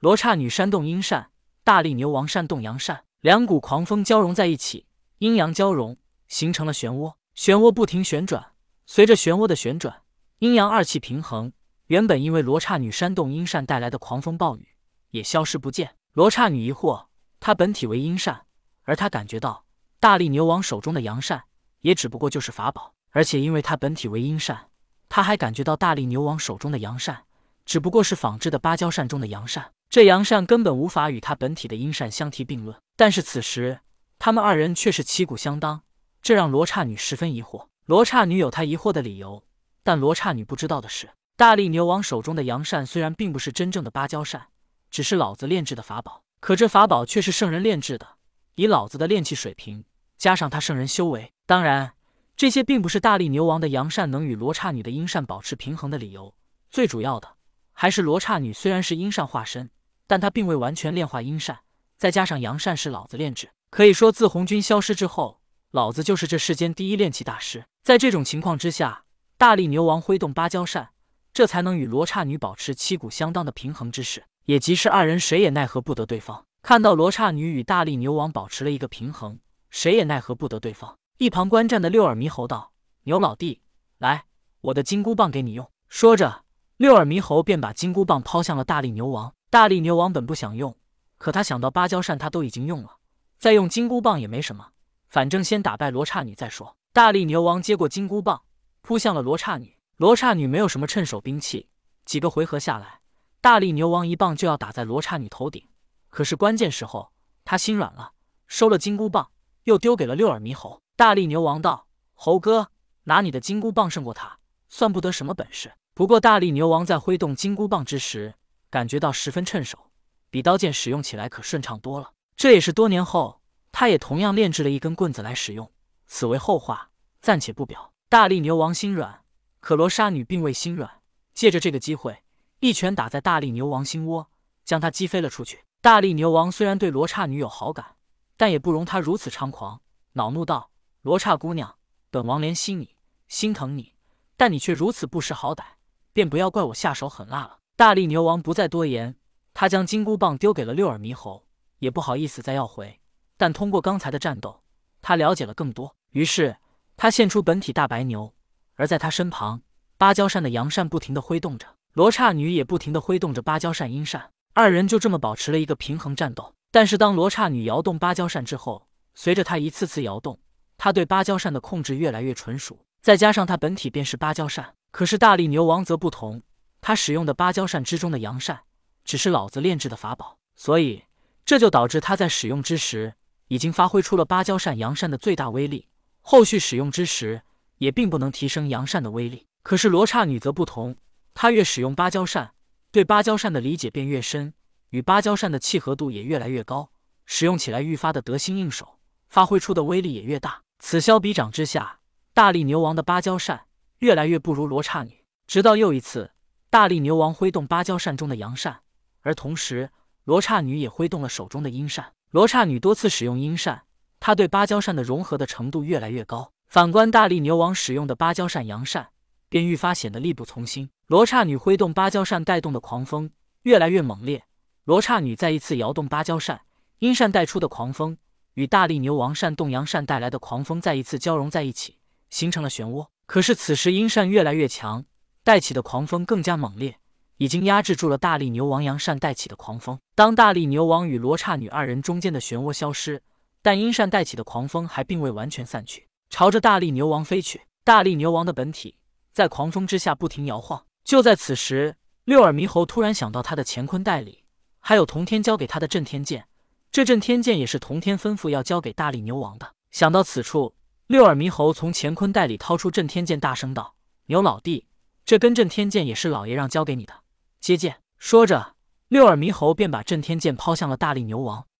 罗刹女扇动阴扇，大力牛王扇动阳扇，两股狂风交融在一起，阴阳交融，形成了漩涡。漩涡不停旋转，随着漩涡的旋转，阴阳二气平衡。原本因为罗刹女扇动阴扇带来的狂风暴雨也消失不见。罗刹女疑惑，她本体为阴扇，而她感觉到大力牛王手中的阳扇也只不过就是法宝，而且因为她本体为阴扇，她还感觉到大力牛王手中的阳扇只不过是仿制的芭蕉扇中的阳扇，这阳扇根本无法与他本体的阴扇相提并论。但是此时他们二人却是旗鼓相当。这让罗刹女十分疑惑。罗刹女有她疑惑的理由，但罗刹女不知道的是，大力牛王手中的阳扇虽然并不是真正的芭蕉扇，只是老子炼制的法宝，可这法宝却是圣人炼制的。以老子的炼气水平，加上他圣人修为，当然，这些并不是大力牛王的阳扇能与罗刹女的阴扇保持平衡的理由。最主要的还是罗刹女虽然是阴扇化身，但他并未完全炼化阴扇，再加上阳扇是老子炼制，可以说自红军消失之后。老子就是这世间第一炼气大师。在这种情况之下，大力牛王挥动芭蕉扇，这才能与罗刹女保持旗鼓相当的平衡之势，也即是二人谁也奈何不得对方。看到罗刹女与大力牛王保持了一个平衡，谁也奈何不得对方。一旁观战的六耳猕猴道：“牛老弟，来，我的金箍棒给你用。”说着，六耳猕猴便把金箍棒抛向了大力牛王。大力牛王本不想用，可他想到芭蕉扇他都已经用了，再用金箍棒也没什么。反正先打败罗刹女再说。大力牛王接过金箍棒，扑向了罗刹女。罗刹女没有什么趁手兵器，几个回合下来，大力牛王一棒就要打在罗刹女头顶。可是关键时候，他心软了，收了金箍棒，又丢给了六耳猕猴。大力牛王道：“猴哥，拿你的金箍棒胜过他，算不得什么本事。不过大力牛王在挥动金箍棒之时，感觉到十分趁手，比刀剑使用起来可顺畅多了。这也是多年后。”他也同样炼制了一根棍子来使用，此为后话，暂且不表。大力牛王心软，可罗刹女并未心软，借着这个机会，一拳打在大力牛王心窝，将他击飞了出去。大力牛王虽然对罗刹女有好感，但也不容他如此猖狂，恼怒道：“罗刹姑娘，本王怜惜你，心疼你，但你却如此不识好歹，便不要怪我下手狠辣了。”大力牛王不再多言，他将金箍棒丢给了六耳猕猴，也不好意思再要回。但通过刚才的战斗，他了解了更多。于是他现出本体大白牛，而在他身旁，芭蕉扇的阳扇不停的挥动着，罗刹女也不停的挥动着芭蕉扇阴扇，二人就这么保持了一个平衡战斗。但是当罗刹女摇动芭蕉扇之后，随着她一次次摇动，她对芭蕉扇的控制越来越纯熟，再加上她本体便是芭蕉扇。可是大力牛王则不同，他使用的芭蕉扇之中的阳扇，只是老子炼制的法宝，所以这就导致他在使用之时。已经发挥出了芭蕉扇阳扇的最大威力，后续使用之时也并不能提升阳扇的威力。可是罗刹女则不同，她越使用芭蕉扇，对芭蕉扇的理解便越深，与芭蕉扇的契合度也越来越高，使用起来愈发的得心应手，发挥出的威力也越大。此消彼长之下，大力牛王的芭蕉扇越来越不如罗刹女。直到又一次，大力牛王挥动芭蕉扇中的阳扇，而同时罗刹女也挥动了手中的阴扇。罗刹女多次使用阴扇，她对芭蕉扇的融合的程度越来越高。反观大力牛王使用的芭蕉扇阳扇，便愈发显得力不从心。罗刹女挥动芭蕉扇带动的狂风越来越猛烈，罗刹女再一次摇动芭蕉扇，阴扇带出的狂风与大力牛王扇动阳扇带来的狂风再一次交融在一起，形成了漩涡。可是此时阴扇越来越强，带起的狂风更加猛烈。已经压制住了大力牛王阳扇带起的狂风。当大力牛王与罗刹女二人中间的漩涡消失，但阴扇带起的狂风还并未完全散去，朝着大力牛王飞去。大力牛王的本体在狂风之下不停摇晃。就在此时，六耳猕猴突然想到他的乾坤袋里还有童天交给他的震天剑，这震天剑也是童天吩咐要交给大力牛王的。想到此处，六耳猕猴从乾坤袋里掏出震天剑，大声道：“牛老弟，这根震天剑也是老爷让交给你的。”接剑，说着，六耳猕猴便把震天剑抛向了大力牛王。